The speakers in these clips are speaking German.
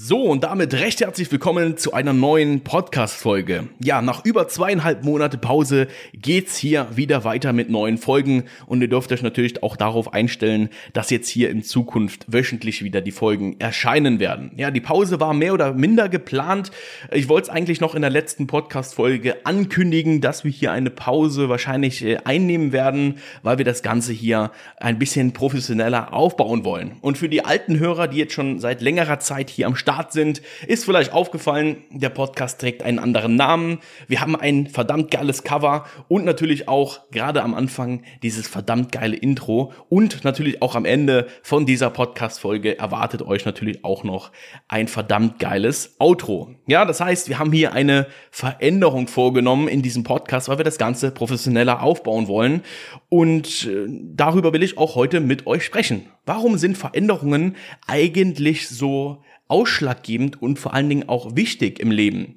So, und damit recht herzlich willkommen zu einer neuen Podcast-Folge. Ja, nach über zweieinhalb Monate Pause geht's hier wieder weiter mit neuen Folgen und ihr dürft euch natürlich auch darauf einstellen, dass jetzt hier in Zukunft wöchentlich wieder die Folgen erscheinen werden. Ja, die Pause war mehr oder minder geplant. Ich wollte es eigentlich noch in der letzten Podcast-Folge ankündigen, dass wir hier eine Pause wahrscheinlich äh, einnehmen werden, weil wir das Ganze hier ein bisschen professioneller aufbauen wollen. Und für die alten Hörer, die jetzt schon seit längerer Zeit hier am Start sind, ist vielleicht aufgefallen, der Podcast trägt einen anderen Namen. Wir haben ein verdammt geiles Cover und natürlich auch gerade am Anfang dieses verdammt geile Intro und natürlich auch am Ende von dieser Podcast-Folge erwartet euch natürlich auch noch ein verdammt geiles Outro. Ja, das heißt, wir haben hier eine Veränderung vorgenommen in diesem Podcast, weil wir das Ganze professioneller aufbauen wollen und äh, darüber will ich auch heute mit euch sprechen. Warum sind Veränderungen eigentlich so ausschlaggebend und vor allen Dingen auch wichtig im Leben.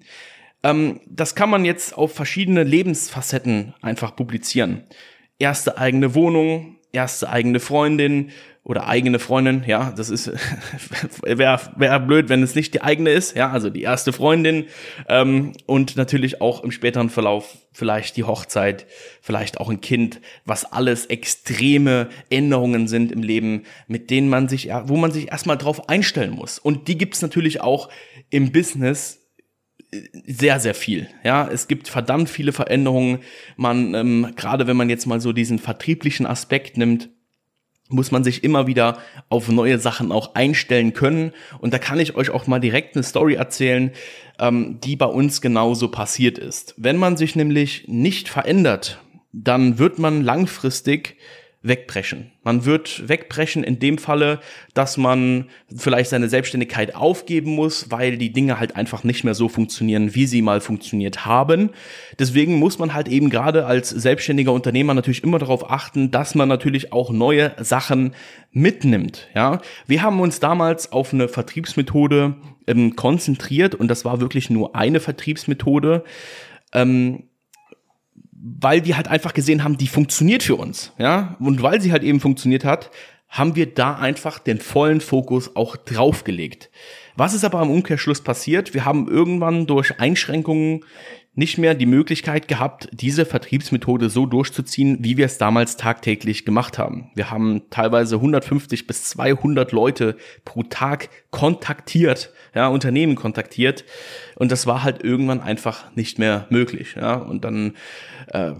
Ähm, das kann man jetzt auf verschiedene Lebensfacetten einfach publizieren. Erste eigene Wohnung, erste eigene Freundin, oder eigene Freundin, ja, das ist wäre wär blöd, wenn es nicht die eigene ist, ja, also die erste Freundin ähm, und natürlich auch im späteren Verlauf vielleicht die Hochzeit, vielleicht auch ein Kind, was alles extreme Änderungen sind im Leben, mit denen man sich, wo man sich erstmal drauf einstellen muss. Und die gibt's natürlich auch im Business äh, sehr, sehr viel. Ja, es gibt verdammt viele Veränderungen. Man, ähm, gerade wenn man jetzt mal so diesen vertrieblichen Aspekt nimmt, muss man sich immer wieder auf neue Sachen auch einstellen können. Und da kann ich euch auch mal direkt eine Story erzählen, ähm, die bei uns genauso passiert ist. Wenn man sich nämlich nicht verändert, dann wird man langfristig wegbrechen. Man wird wegbrechen in dem Falle, dass man vielleicht seine Selbstständigkeit aufgeben muss, weil die Dinge halt einfach nicht mehr so funktionieren, wie sie mal funktioniert haben. Deswegen muss man halt eben gerade als selbstständiger Unternehmer natürlich immer darauf achten, dass man natürlich auch neue Sachen mitnimmt. Ja, wir haben uns damals auf eine Vertriebsmethode ähm, konzentriert und das war wirklich nur eine Vertriebsmethode. Ähm, weil wir halt einfach gesehen haben, die funktioniert für uns, ja. Und weil sie halt eben funktioniert hat, haben wir da einfach den vollen Fokus auch draufgelegt. Was ist aber am Umkehrschluss passiert? Wir haben irgendwann durch Einschränkungen nicht mehr die Möglichkeit gehabt, diese Vertriebsmethode so durchzuziehen, wie wir es damals tagtäglich gemacht haben. Wir haben teilweise 150 bis 200 Leute pro Tag kontaktiert, ja, Unternehmen kontaktiert. Und das war halt irgendwann einfach nicht mehr möglich, ja, und dann äh,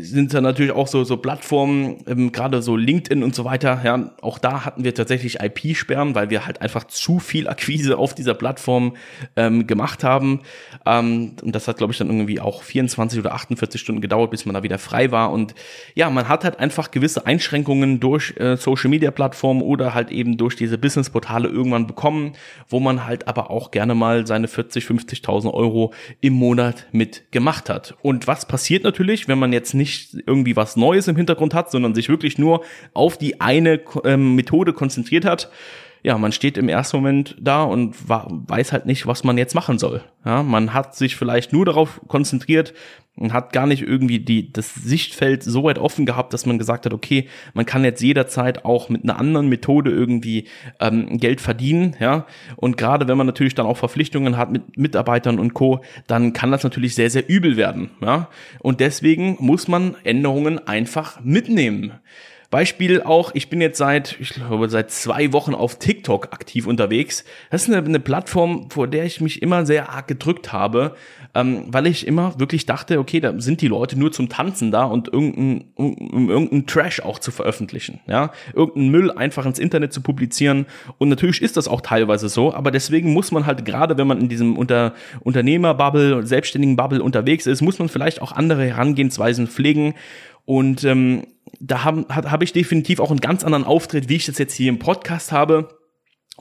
sind da natürlich auch so so Plattformen, ähm, gerade so LinkedIn und so weiter, ja, auch da hatten wir tatsächlich IP-Sperren, weil wir halt einfach zu viel Akquise auf dieser Plattform ähm, gemacht haben. Ähm, und das hat glaube ich dann irgendwie auch 24 oder 48 Stunden gedauert, bis man da wieder frei war. Und ja, man hat halt einfach gewisse Einschränkungen durch äh, Social Media Plattformen oder halt eben durch diese Business Portale irgendwann bekommen, wo man halt aber auch gerne mal seine 40, 50.000 Euro im Monat mit gemacht hat. Und was passiert natürlich, wenn man jetzt nicht irgendwie was Neues im Hintergrund hat, sondern sich wirklich nur auf die eine ähm, Methode konzentriert hat? Ja, man steht im ersten Moment da und weiß halt nicht, was man jetzt machen soll. Ja, man hat sich vielleicht nur darauf konzentriert und hat gar nicht irgendwie die, das Sichtfeld so weit offen gehabt, dass man gesagt hat, okay, man kann jetzt jederzeit auch mit einer anderen Methode irgendwie ähm, Geld verdienen, ja. Und gerade wenn man natürlich dann auch Verpflichtungen hat mit Mitarbeitern und Co., dann kann das natürlich sehr, sehr übel werden, ja. Und deswegen muss man Änderungen einfach mitnehmen. Beispiel auch, ich bin jetzt seit, ich glaube, seit zwei Wochen auf TikTok aktiv unterwegs. Das ist eine, eine Plattform, vor der ich mich immer sehr arg gedrückt habe, ähm, weil ich immer wirklich dachte, okay, da sind die Leute nur zum Tanzen da und irgendein, um, irgendein Trash auch zu veröffentlichen, ja, irgendeinen Müll einfach ins Internet zu publizieren. Und natürlich ist das auch teilweise so, aber deswegen muss man halt gerade, wenn man in diesem Unter Unternehmerbubble, selbstständigen Bubble unterwegs ist, muss man vielleicht auch andere Herangehensweisen pflegen. Und ähm, da habe hab ich definitiv auch einen ganz anderen Auftritt, wie ich das jetzt hier im Podcast habe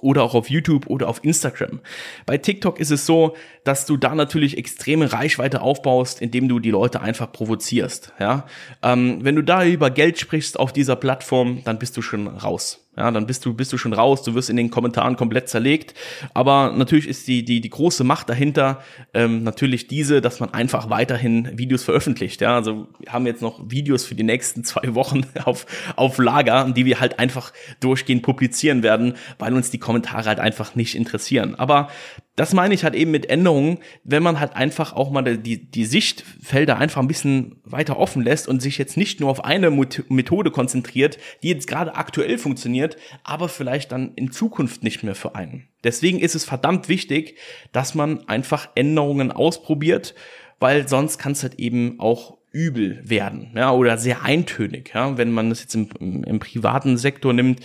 oder auch auf YouTube oder auf Instagram. Bei TikTok ist es so, dass du da natürlich extreme Reichweite aufbaust, indem du die Leute einfach provozierst. Ja, ähm, wenn du da über Geld sprichst auf dieser Plattform, dann bist du schon raus. Ja, dann bist du, bist du schon raus, du wirst in den Kommentaren komplett zerlegt. Aber natürlich ist die, die, die große Macht dahinter ähm, natürlich diese, dass man einfach weiterhin Videos veröffentlicht. Ja, also wir haben jetzt noch Videos für die nächsten zwei Wochen auf, auf Lager, die wir halt einfach durchgehend publizieren werden, weil uns die Kommentare halt einfach nicht interessieren. Aber das meine ich halt eben mit Änderungen, wenn man halt einfach auch mal die, die Sichtfelder einfach ein bisschen weiter offen lässt und sich jetzt nicht nur auf eine Methode konzentriert, die jetzt gerade aktuell funktioniert, aber vielleicht dann in Zukunft nicht mehr für einen. Deswegen ist es verdammt wichtig, dass man einfach Änderungen ausprobiert, weil sonst kann es halt eben auch übel werden, ja, oder sehr eintönig, ja, wenn man das jetzt im, im, im, privaten Sektor nimmt,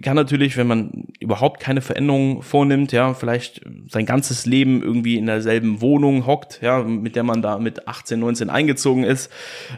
kann natürlich, wenn man überhaupt keine Veränderungen vornimmt, ja, vielleicht sein ganzes Leben irgendwie in derselben Wohnung hockt, ja, mit der man da mit 18, 19 eingezogen ist,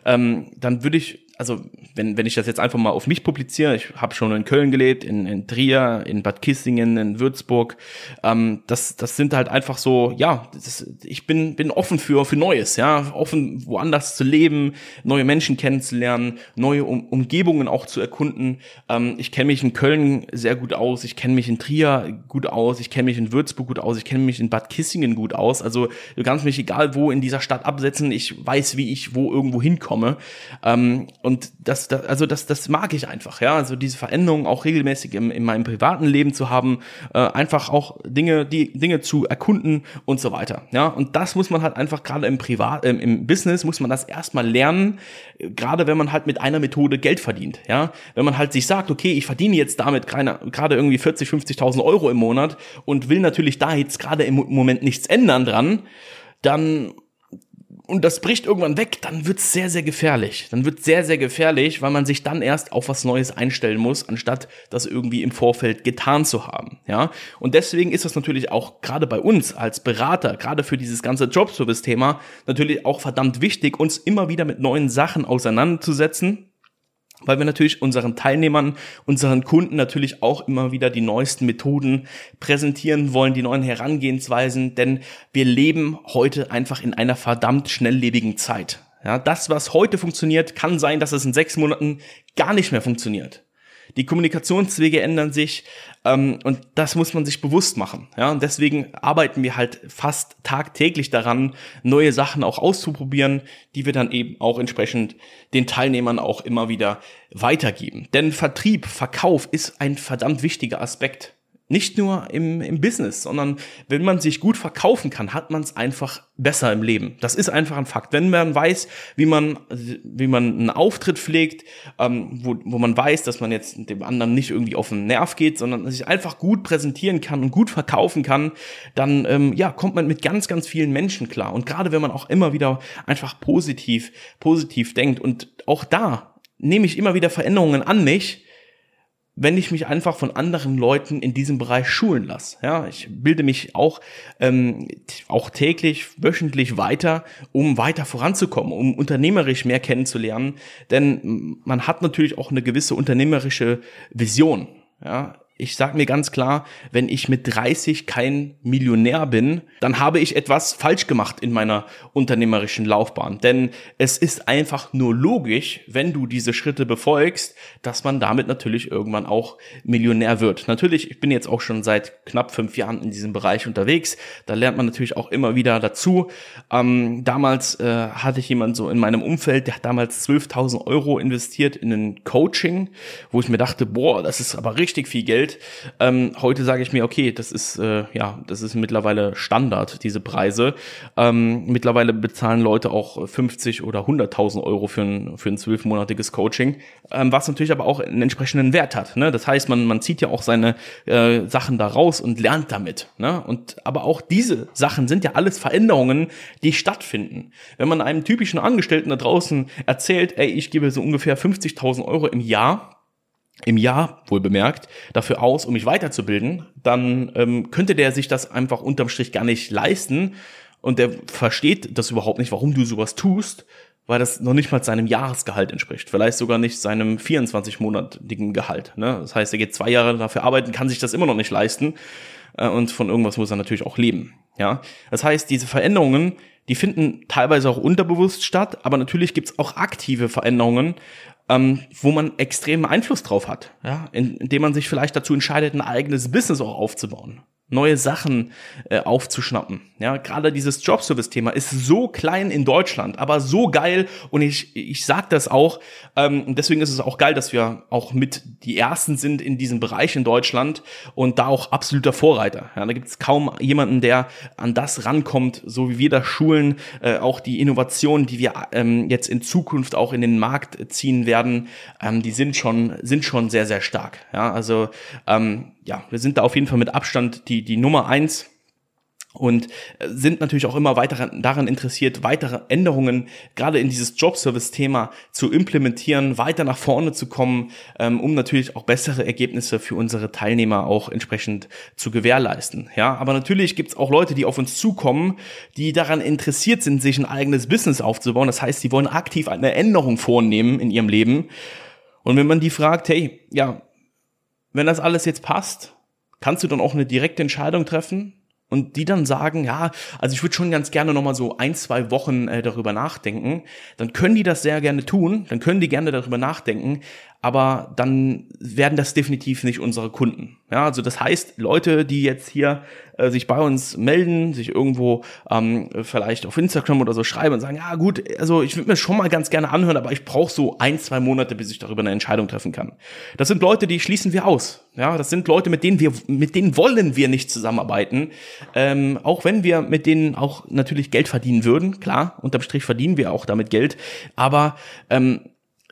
ähm, dann würde ich also wenn, wenn ich das jetzt einfach mal auf mich publiziere, ich habe schon in Köln gelebt, in, in Trier, in Bad Kissingen, in Würzburg, ähm, das, das sind halt einfach so, ja, das, ich bin, bin offen für, für Neues, ja, offen woanders zu leben, neue Menschen kennenzulernen, neue um Umgebungen auch zu erkunden. Ähm, ich kenne mich in Köln sehr gut aus, ich kenne mich in Trier gut aus, ich kenne mich in Würzburg gut aus, ich kenne mich in Bad Kissingen gut aus. Also du kannst mich egal wo in dieser Stadt absetzen, ich weiß, wie ich wo irgendwo hinkomme. Ähm, und das, das, also das, das mag ich einfach, ja. Also diese Veränderungen auch regelmäßig im, in meinem privaten Leben zu haben, äh, einfach auch Dinge, die Dinge zu erkunden und so weiter. Ja, und das muss man halt einfach gerade im Privat, äh, im Business muss man das erstmal lernen, gerade wenn man halt mit einer Methode Geld verdient. Ja, wenn man halt sich sagt, okay, ich verdiene jetzt damit gerade irgendwie 40, 50.000 Euro im Monat und will natürlich da jetzt gerade im Moment nichts ändern dran, dann und das bricht irgendwann weg, dann wird's sehr, sehr gefährlich. Dann wird's sehr, sehr gefährlich, weil man sich dann erst auf was Neues einstellen muss, anstatt das irgendwie im Vorfeld getan zu haben. Ja, und deswegen ist das natürlich auch gerade bei uns als Berater, gerade für dieses ganze Jobservice-Thema, natürlich auch verdammt wichtig, uns immer wieder mit neuen Sachen auseinanderzusetzen weil wir natürlich unseren Teilnehmern, unseren Kunden natürlich auch immer wieder die neuesten Methoden präsentieren wollen, die neuen Herangehensweisen, denn wir leben heute einfach in einer verdammt schnelllebigen Zeit. Ja, das, was heute funktioniert, kann sein, dass es in sechs Monaten gar nicht mehr funktioniert. Die Kommunikationswege ändern sich ähm, und das muss man sich bewusst machen. Ja, und deswegen arbeiten wir halt fast tagtäglich daran, neue Sachen auch auszuprobieren, die wir dann eben auch entsprechend den Teilnehmern auch immer wieder weitergeben. Denn Vertrieb, Verkauf ist ein verdammt wichtiger Aspekt nicht nur im, im Business, sondern wenn man sich gut verkaufen kann, hat man es einfach besser im Leben. Das ist einfach ein Fakt. Wenn man weiß, wie man, wie man einen Auftritt pflegt, ähm, wo, wo man weiß, dass man jetzt dem anderen nicht irgendwie auf den Nerv geht, sondern sich einfach gut präsentieren kann und gut verkaufen kann, dann ähm, ja, kommt man mit ganz, ganz vielen Menschen klar. Und gerade wenn man auch immer wieder einfach positiv, positiv denkt und auch da nehme ich immer wieder Veränderungen an mich, wenn ich mich einfach von anderen Leuten in diesem Bereich schulen lasse. Ja, ich bilde mich auch, ähm, auch täglich, wöchentlich weiter, um weiter voranzukommen, um unternehmerisch mehr kennenzulernen. Denn man hat natürlich auch eine gewisse unternehmerische Vision. Ja, ich sage mir ganz klar, wenn ich mit 30 kein Millionär bin, dann habe ich etwas falsch gemacht in meiner unternehmerischen Laufbahn. Denn es ist einfach nur logisch, wenn du diese Schritte befolgst, dass man damit natürlich irgendwann auch Millionär wird. Natürlich, ich bin jetzt auch schon seit knapp fünf Jahren in diesem Bereich unterwegs. Da lernt man natürlich auch immer wieder dazu. Ähm, damals äh, hatte ich jemanden so in meinem Umfeld, der hat damals 12.000 Euro investiert in ein Coaching, wo ich mir dachte, boah, das ist aber richtig viel Geld. Geld. Ähm, heute sage ich mir, okay, das ist äh, ja, das ist mittlerweile Standard, diese Preise. Ähm, mittlerweile bezahlen Leute auch 50 oder 100.000 Euro für ein für ein zwölfmonatiges Coaching, ähm, was natürlich aber auch einen entsprechenden Wert hat. Ne? Das heißt, man man zieht ja auch seine äh, Sachen da raus und lernt damit. Ne? Und aber auch diese Sachen sind ja alles Veränderungen, die stattfinden. Wenn man einem typischen Angestellten da draußen erzählt, ey, ich gebe so ungefähr 50.000 Euro im Jahr im Jahr, wohl bemerkt, dafür aus, um mich weiterzubilden, dann ähm, könnte der sich das einfach unterm Strich gar nicht leisten und der versteht das überhaupt nicht, warum du sowas tust, weil das noch nicht mal seinem Jahresgehalt entspricht, vielleicht sogar nicht seinem 24-monatigen Gehalt. Ne? Das heißt, er geht zwei Jahre dafür arbeiten, kann sich das immer noch nicht leisten äh, und von irgendwas muss er natürlich auch leben. Ja, das heißt, diese Veränderungen, die finden teilweise auch unterbewusst statt, aber natürlich gibt's auch aktive Veränderungen, ähm, wo man extremen Einfluss drauf hat, ja, indem man sich vielleicht dazu entscheidet, ein eigenes Business auch aufzubauen neue Sachen äh, aufzuschnappen. Ja, gerade dieses Jobservice-Thema ist so klein in Deutschland, aber so geil und ich, ich sag das auch, ähm, deswegen ist es auch geil, dass wir auch mit die Ersten sind in diesem Bereich in Deutschland und da auch absoluter Vorreiter. Ja, da gibt es kaum jemanden, der an das rankommt, so wie wir das schulen, äh, auch die Innovationen, die wir ähm, jetzt in Zukunft auch in den Markt ziehen werden, ähm, die sind schon, sind schon sehr, sehr stark. Ja, also ähm, ja, wir sind da auf jeden Fall mit Abstand die, die Nummer eins und äh, sind natürlich auch immer weiter daran interessiert, weitere Änderungen gerade in dieses Jobservice-Thema zu implementieren, weiter nach vorne zu kommen, ähm, um natürlich auch bessere Ergebnisse für unsere Teilnehmer auch entsprechend zu gewährleisten. Ja, aber natürlich gibt's auch Leute, die auf uns zukommen, die daran interessiert sind, sich ein eigenes Business aufzubauen. Das heißt, sie wollen aktiv eine Änderung vornehmen in ihrem Leben. Und wenn man die fragt, hey, ja, wenn das alles jetzt passt, kannst du dann auch eine direkte Entscheidung treffen und die dann sagen, ja, also ich würde schon ganz gerne nochmal so ein, zwei Wochen äh, darüber nachdenken, dann können die das sehr gerne tun, dann können die gerne darüber nachdenken, aber dann werden das definitiv nicht unsere Kunden. Ja, also das heißt, Leute, die jetzt hier äh, sich bei uns melden, sich irgendwo ähm, vielleicht auf Instagram oder so schreiben und sagen, ja gut, also ich würde mir schon mal ganz gerne anhören, aber ich brauche so ein, zwei Monate, bis ich darüber eine Entscheidung treffen kann. Das sind Leute, die schließen wir aus. Ja, das sind Leute, mit denen wir, mit denen wollen wir nicht zusammenarbeiten. Ähm, auch wenn wir mit denen auch natürlich Geld verdienen würden, klar, unterm Strich verdienen wir auch damit Geld, aber ähm,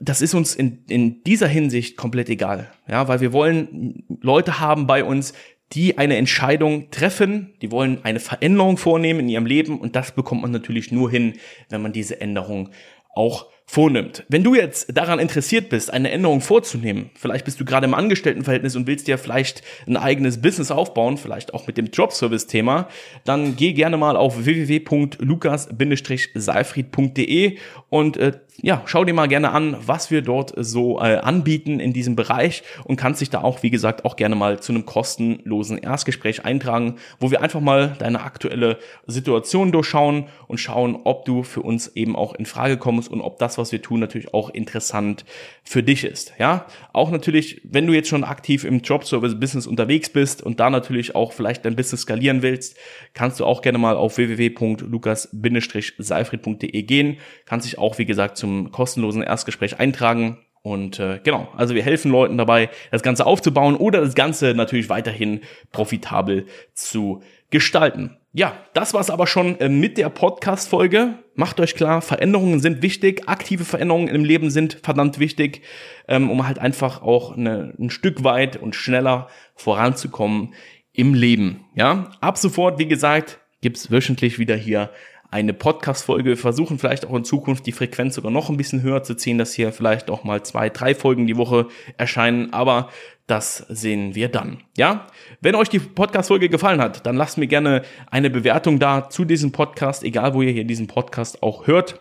das ist uns in, in dieser Hinsicht komplett egal. Ja, weil wir wollen Leute haben bei uns, die eine Entscheidung treffen, die wollen eine Veränderung vornehmen in ihrem Leben und das bekommt man natürlich nur hin, wenn man diese Änderung auch vornimmt. Wenn du jetzt daran interessiert bist, eine Änderung vorzunehmen, vielleicht bist du gerade im Angestelltenverhältnis und willst dir vielleicht ein eigenes Business aufbauen, vielleicht auch mit dem Jobservice-Thema, dann geh gerne mal auf www.lukas-seifried.de und äh, ja, schau dir mal gerne an, was wir dort so äh, anbieten in diesem Bereich und kannst dich da auch, wie gesagt, auch gerne mal zu einem kostenlosen Erstgespräch eintragen, wo wir einfach mal deine aktuelle Situation durchschauen und schauen, ob du für uns eben auch in Frage kommst und ob das, was wir tun, natürlich auch interessant für dich ist. Ja, auch natürlich, wenn du jetzt schon aktiv im Jobservice-Business unterwegs bist und da natürlich auch vielleicht dein Business skalieren willst, kannst du auch gerne mal auf www.lukas-seifried.de gehen, kannst dich auch, wie gesagt, zum zum kostenlosen Erstgespräch eintragen. Und äh, genau, also wir helfen Leuten dabei, das Ganze aufzubauen oder das Ganze natürlich weiterhin profitabel zu gestalten. Ja, das war's aber schon äh, mit der Podcast-Folge. Macht euch klar, Veränderungen sind wichtig, aktive Veränderungen im Leben sind verdammt wichtig, ähm, um halt einfach auch eine, ein Stück weit und schneller voranzukommen im Leben. Ja, ab sofort, wie gesagt, gibt's wöchentlich wieder hier eine Podcast-Folge. Wir versuchen vielleicht auch in Zukunft die Frequenz sogar noch ein bisschen höher zu ziehen, dass hier vielleicht auch mal zwei, drei Folgen die Woche erscheinen, aber das sehen wir dann. Ja, wenn euch die Podcast-Folge gefallen hat, dann lasst mir gerne eine Bewertung da zu diesem Podcast, egal wo ihr hier diesen Podcast auch hört.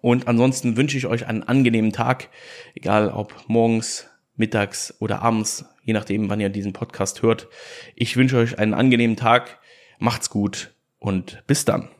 Und ansonsten wünsche ich euch einen angenehmen Tag, egal ob morgens, mittags oder abends, je nachdem, wann ihr diesen Podcast hört. Ich wünsche euch einen angenehmen Tag, macht's gut und bis dann.